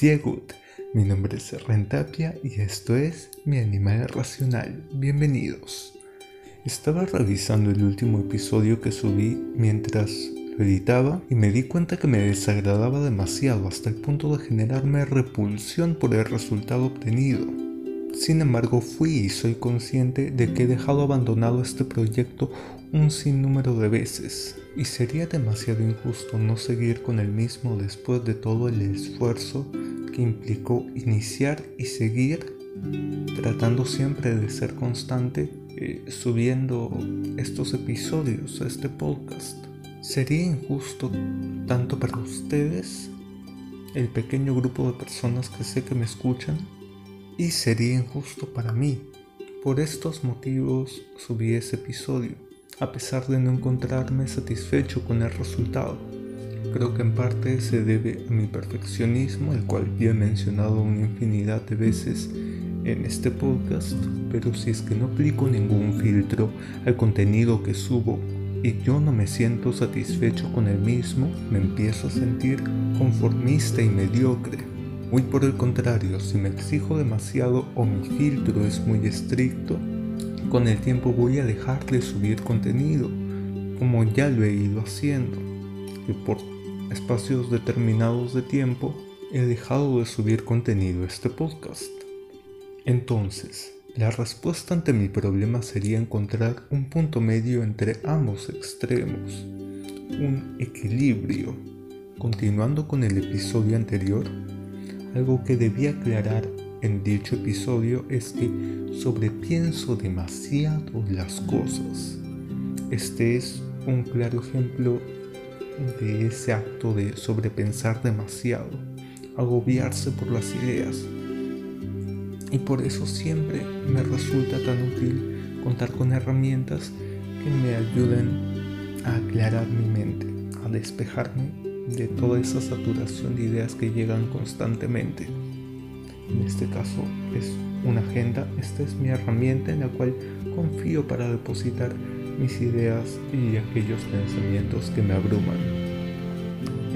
Diego, mi nombre es Rentapia y esto es Mi Animal Racional. Bienvenidos. Estaba revisando el último episodio que subí mientras lo editaba y me di cuenta que me desagradaba demasiado hasta el punto de generarme repulsión por el resultado obtenido. Sin embargo, fui y soy consciente de que he dejado abandonado este proyecto un sinnúmero de veces y sería demasiado injusto no seguir con el mismo después de todo el esfuerzo que implicó iniciar y seguir tratando siempre de ser constante eh, subiendo estos episodios a este podcast. Sería injusto tanto para ustedes, el pequeño grupo de personas que sé que me escuchan, y sería injusto para mí. Por estos motivos subí ese episodio, a pesar de no encontrarme satisfecho con el resultado. Creo que en parte se debe a mi perfeccionismo, el cual ya he mencionado una infinidad de veces en este podcast, pero si es que no aplico ningún filtro al contenido que subo y yo no me siento satisfecho con el mismo, me empiezo a sentir conformista y mediocre. Muy por el contrario, si me exijo demasiado o mi filtro es muy estricto, con el tiempo voy a dejar de subir contenido, como ya lo he ido haciendo. Y por espacios determinados de tiempo he dejado de subir contenido a este podcast. Entonces, la respuesta ante mi problema sería encontrar un punto medio entre ambos extremos, un equilibrio. Continuando con el episodio anterior, algo que debía aclarar en dicho episodio es que sobrepienso demasiado las cosas. Este es un claro ejemplo de ese acto de sobrepensar demasiado, agobiarse por las ideas. Y por eso siempre me resulta tan útil contar con herramientas que me ayuden a aclarar mi mente, a despejarme de toda esa saturación de ideas que llegan constantemente. En este caso es una agenda, esta es mi herramienta en la cual confío para depositar mis ideas y aquellos pensamientos que me abruman.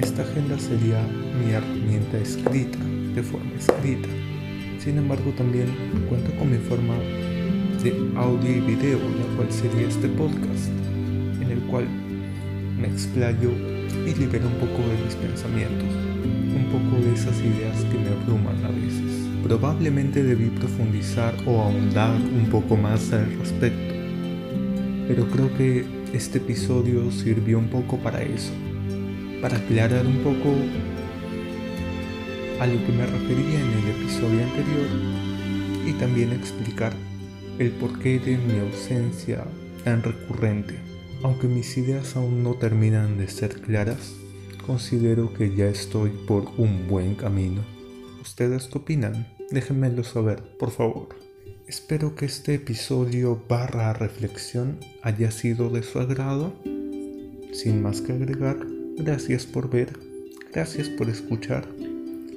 Esta agenda sería mi herramienta escrita, de forma escrita. Sin embargo, también cuento con mi forma de audio y video, la cual sería este podcast, en el cual me explayo y libero un poco de mis pensamientos, poco de esas ideas que me abruman a veces. Probablemente debí profundizar o ahondar un poco más al respecto, pero creo que este episodio sirvió un poco para eso, para aclarar un poco a lo que me refería en el episodio anterior y también explicar el porqué de mi ausencia tan recurrente. Aunque mis ideas aún no terminan de ser claras, considero que ya estoy por un buen camino. ¿Ustedes qué opinan? Déjenmelo saber, por favor. Espero que este episodio barra reflexión haya sido de su agrado. Sin más que agregar, gracias por ver, gracias por escuchar.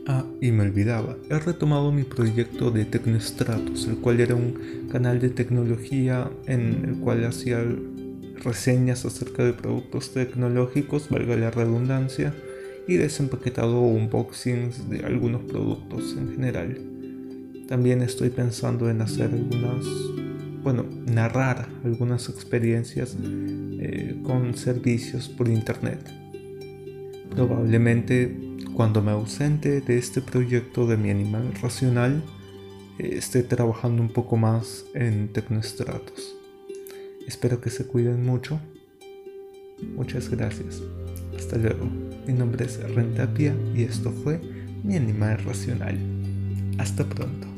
Ah, y me olvidaba, he retomado mi proyecto de Tecnostratos, el cual era un canal de tecnología en el cual hacía reseñas acerca de productos tecnológicos, valga la redundancia, y desempaquetado unboxings de algunos productos en general. También estoy pensando en hacer algunas, bueno, narrar algunas experiencias eh, con servicios por internet. Probablemente cuando me ausente de este proyecto de mi animal racional, eh, esté trabajando un poco más en Tecnostratos. Espero que se cuiden mucho. Muchas gracias. Hasta luego. Mi nombre es Rentapia y esto fue Mi Animal Racional. Hasta pronto.